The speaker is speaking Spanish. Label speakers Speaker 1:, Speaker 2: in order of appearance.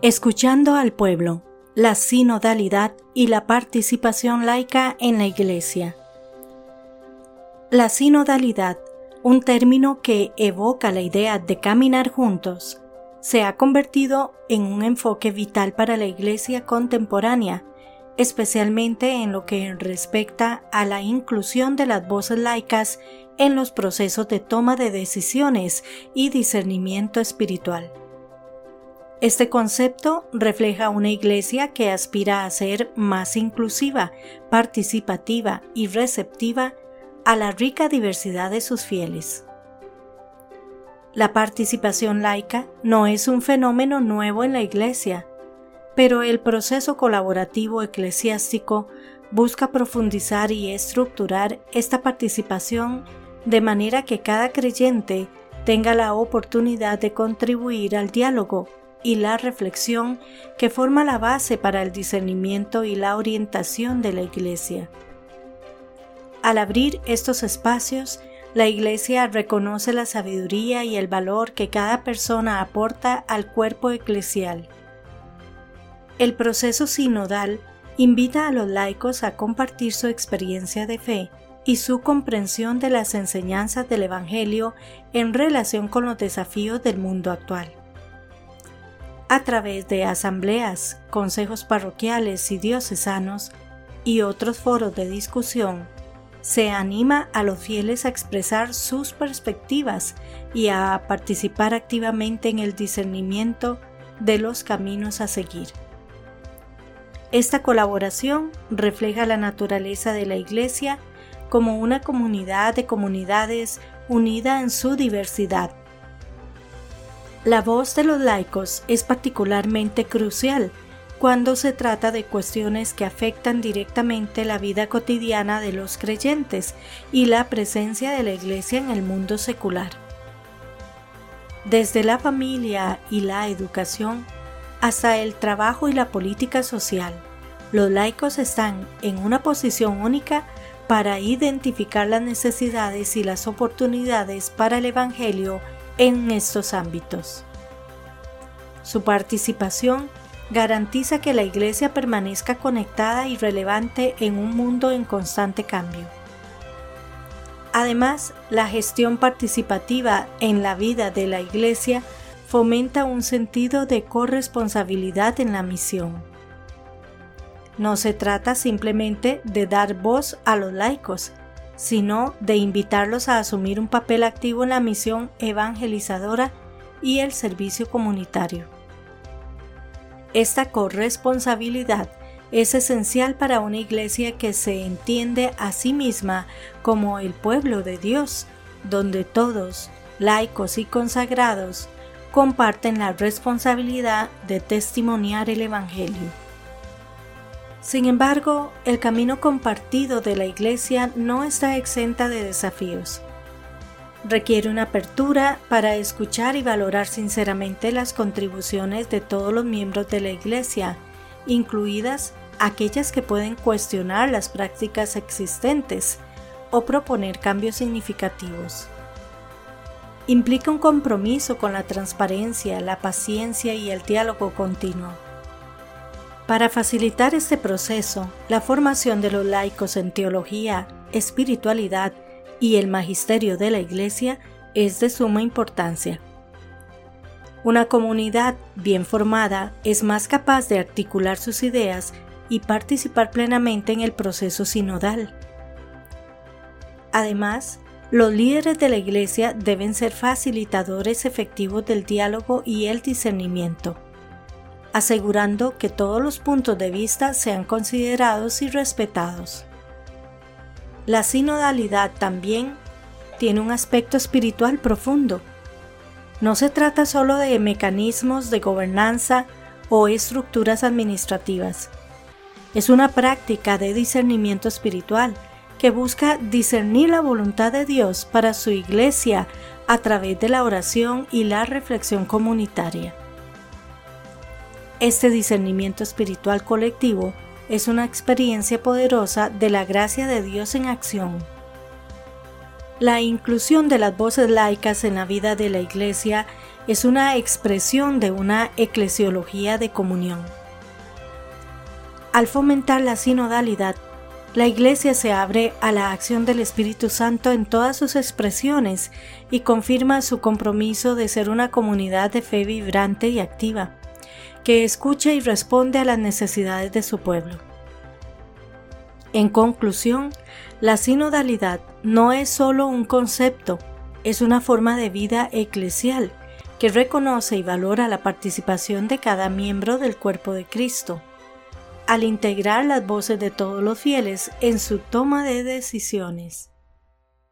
Speaker 1: Escuchando al pueblo, la sinodalidad y la participación laica en la Iglesia. La sinodalidad, un término que evoca la idea de caminar juntos, se ha convertido en un enfoque vital para la Iglesia contemporánea, especialmente en lo que respecta a la inclusión de las voces laicas en los procesos de toma de decisiones y discernimiento espiritual. Este concepto refleja una iglesia que aspira a ser más inclusiva, participativa y receptiva a la rica diversidad de sus fieles. La participación laica no es un fenómeno nuevo en la iglesia, pero el proceso colaborativo eclesiástico busca profundizar y estructurar esta participación de manera que cada creyente tenga la oportunidad de contribuir al diálogo y la reflexión que forma la base para el discernimiento y la orientación de la Iglesia. Al abrir estos espacios, la Iglesia reconoce la sabiduría y el valor que cada persona aporta al cuerpo eclesial. El proceso sinodal invita a los laicos a compartir su experiencia de fe y su comprensión de las enseñanzas del Evangelio en relación con los desafíos del mundo actual a través de asambleas, consejos parroquiales y diocesanos y otros foros de discusión, se anima a los fieles a expresar sus perspectivas y a participar activamente en el discernimiento de los caminos a seguir. Esta colaboración refleja la naturaleza de la Iglesia como una comunidad de comunidades unida en su diversidad, la voz de los laicos es particularmente crucial cuando se trata de cuestiones que afectan directamente la vida cotidiana de los creyentes y la presencia de la Iglesia en el mundo secular. Desde la familia y la educación hasta el trabajo y la política social, los laicos están en una posición única para identificar las necesidades y las oportunidades para el Evangelio en estos ámbitos. Su participación garantiza que la Iglesia permanezca conectada y relevante en un mundo en constante cambio. Además, la gestión participativa en la vida de la Iglesia fomenta un sentido de corresponsabilidad en la misión. No se trata simplemente de dar voz a los laicos, sino de invitarlos a asumir un papel activo en la misión evangelizadora y el servicio comunitario. Esta corresponsabilidad es esencial para una iglesia que se entiende a sí misma como el pueblo de Dios, donde todos, laicos y consagrados, comparten la responsabilidad de testimoniar el Evangelio. Sin embargo, el camino compartido de la Iglesia no está exenta de desafíos. Requiere una apertura para escuchar y valorar sinceramente las contribuciones de todos los miembros de la Iglesia, incluidas aquellas que pueden cuestionar las prácticas existentes o proponer cambios significativos. Implica un compromiso con la transparencia, la paciencia y el diálogo continuo. Para facilitar este proceso, la formación de los laicos en teología, espiritualidad y el magisterio de la Iglesia es de suma importancia. Una comunidad bien formada es más capaz de articular sus ideas y participar plenamente en el proceso sinodal. Además, los líderes de la Iglesia deben ser facilitadores efectivos del diálogo y el discernimiento asegurando que todos los puntos de vista sean considerados y respetados. La sinodalidad también tiene un aspecto espiritual profundo. No se trata solo de mecanismos de gobernanza o estructuras administrativas. Es una práctica de discernimiento espiritual que busca discernir la voluntad de Dios para su iglesia a través de la oración y la reflexión comunitaria. Este discernimiento espiritual colectivo es una experiencia poderosa de la gracia de Dios en acción. La inclusión de las voces laicas en la vida de la Iglesia es una expresión de una eclesiología de comunión. Al fomentar la sinodalidad, la Iglesia se abre a la acción del Espíritu Santo en todas sus expresiones y confirma su compromiso de ser una comunidad de fe vibrante y activa, que escucha y responde a las necesidades de su pueblo. En conclusión, la sinodalidad no es solo un concepto, es una forma de vida eclesial que reconoce y valora la participación de cada miembro del cuerpo de Cristo al integrar las voces de todos los fieles en su toma de decisiones.